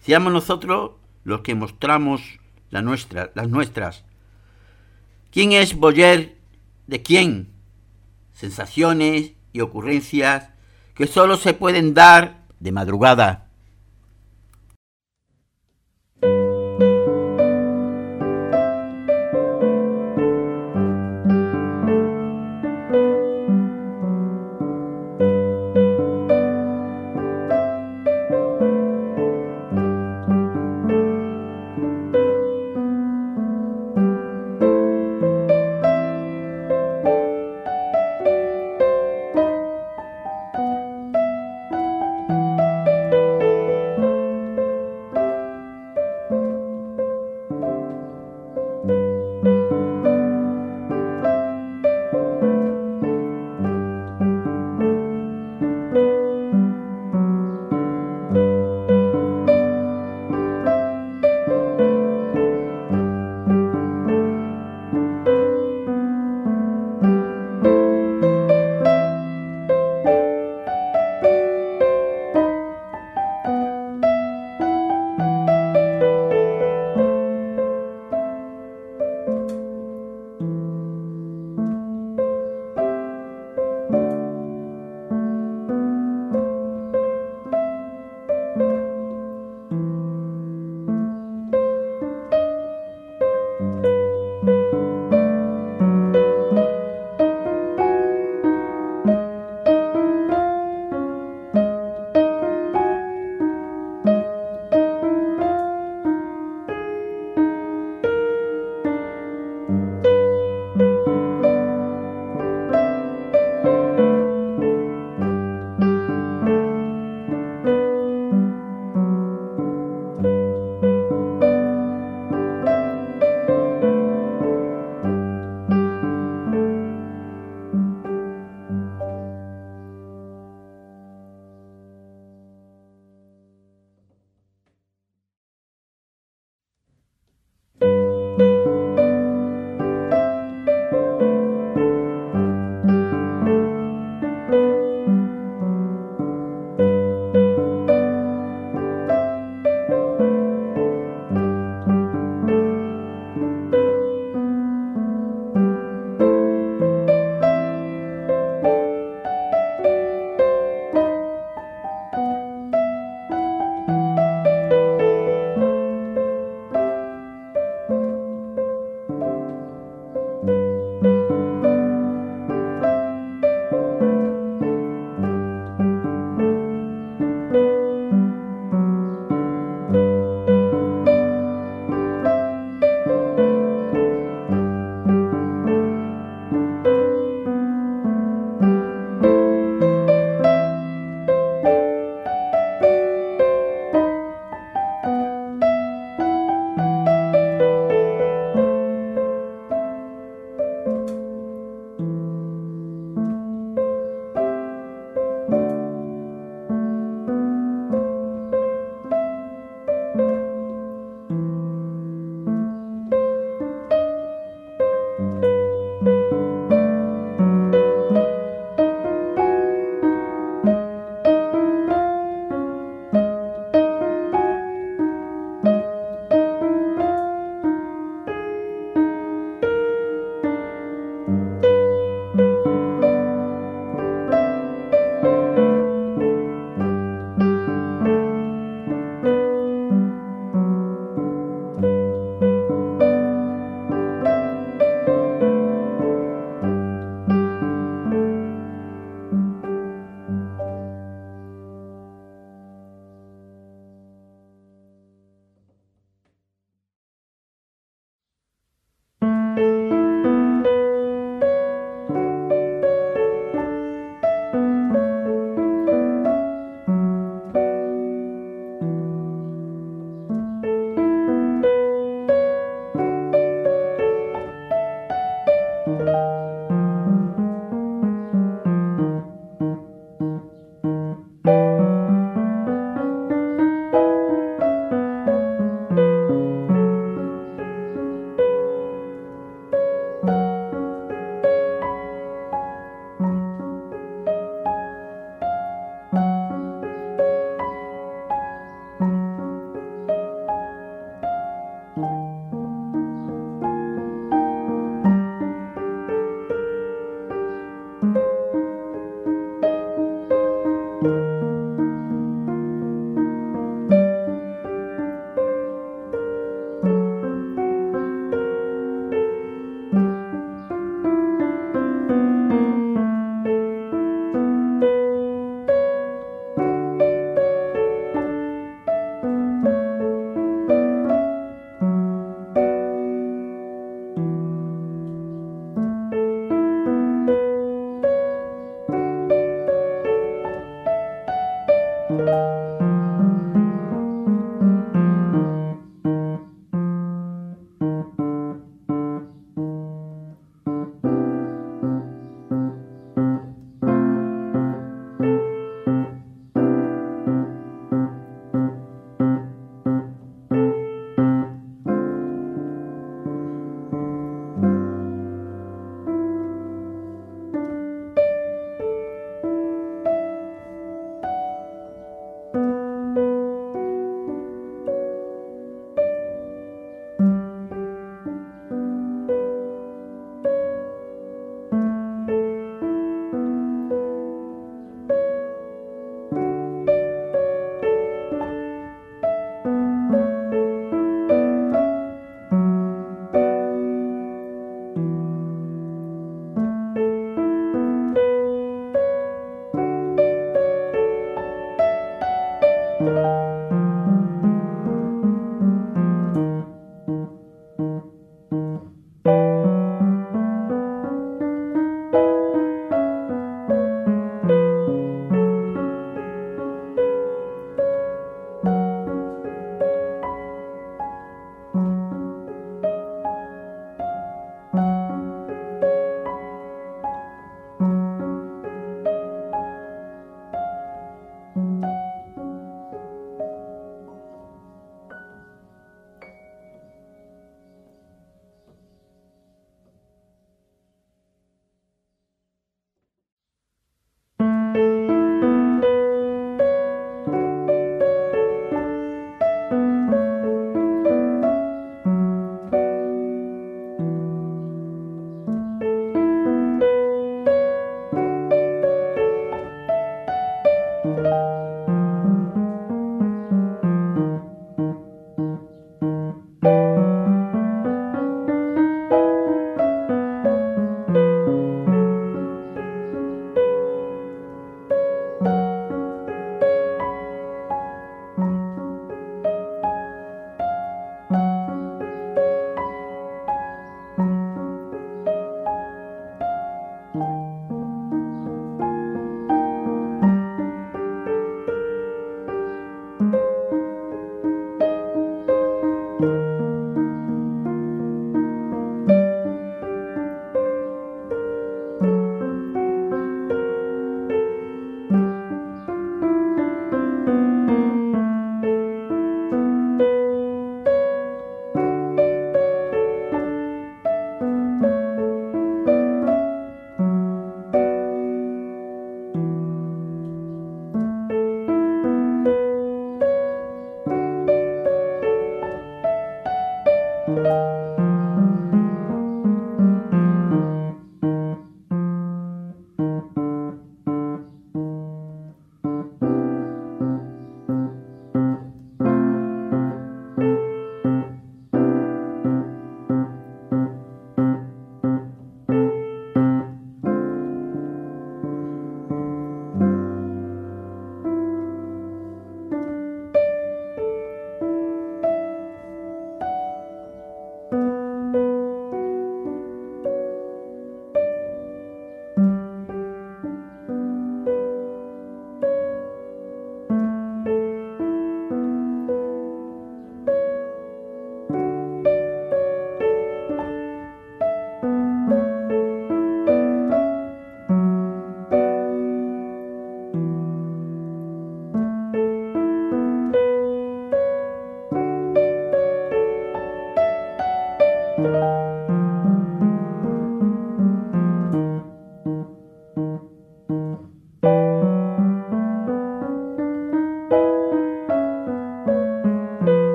seamos nosotros los que mostramos la nuestra, las nuestras. ¿Quién es Boyer de quién? Sensaciones y ocurrencias que solo se pueden dar de madrugada.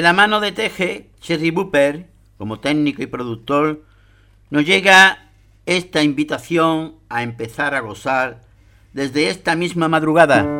De la mano de Teje, Cherry Booper, como técnico y productor, nos llega esta invitación a empezar a gozar desde esta misma madrugada.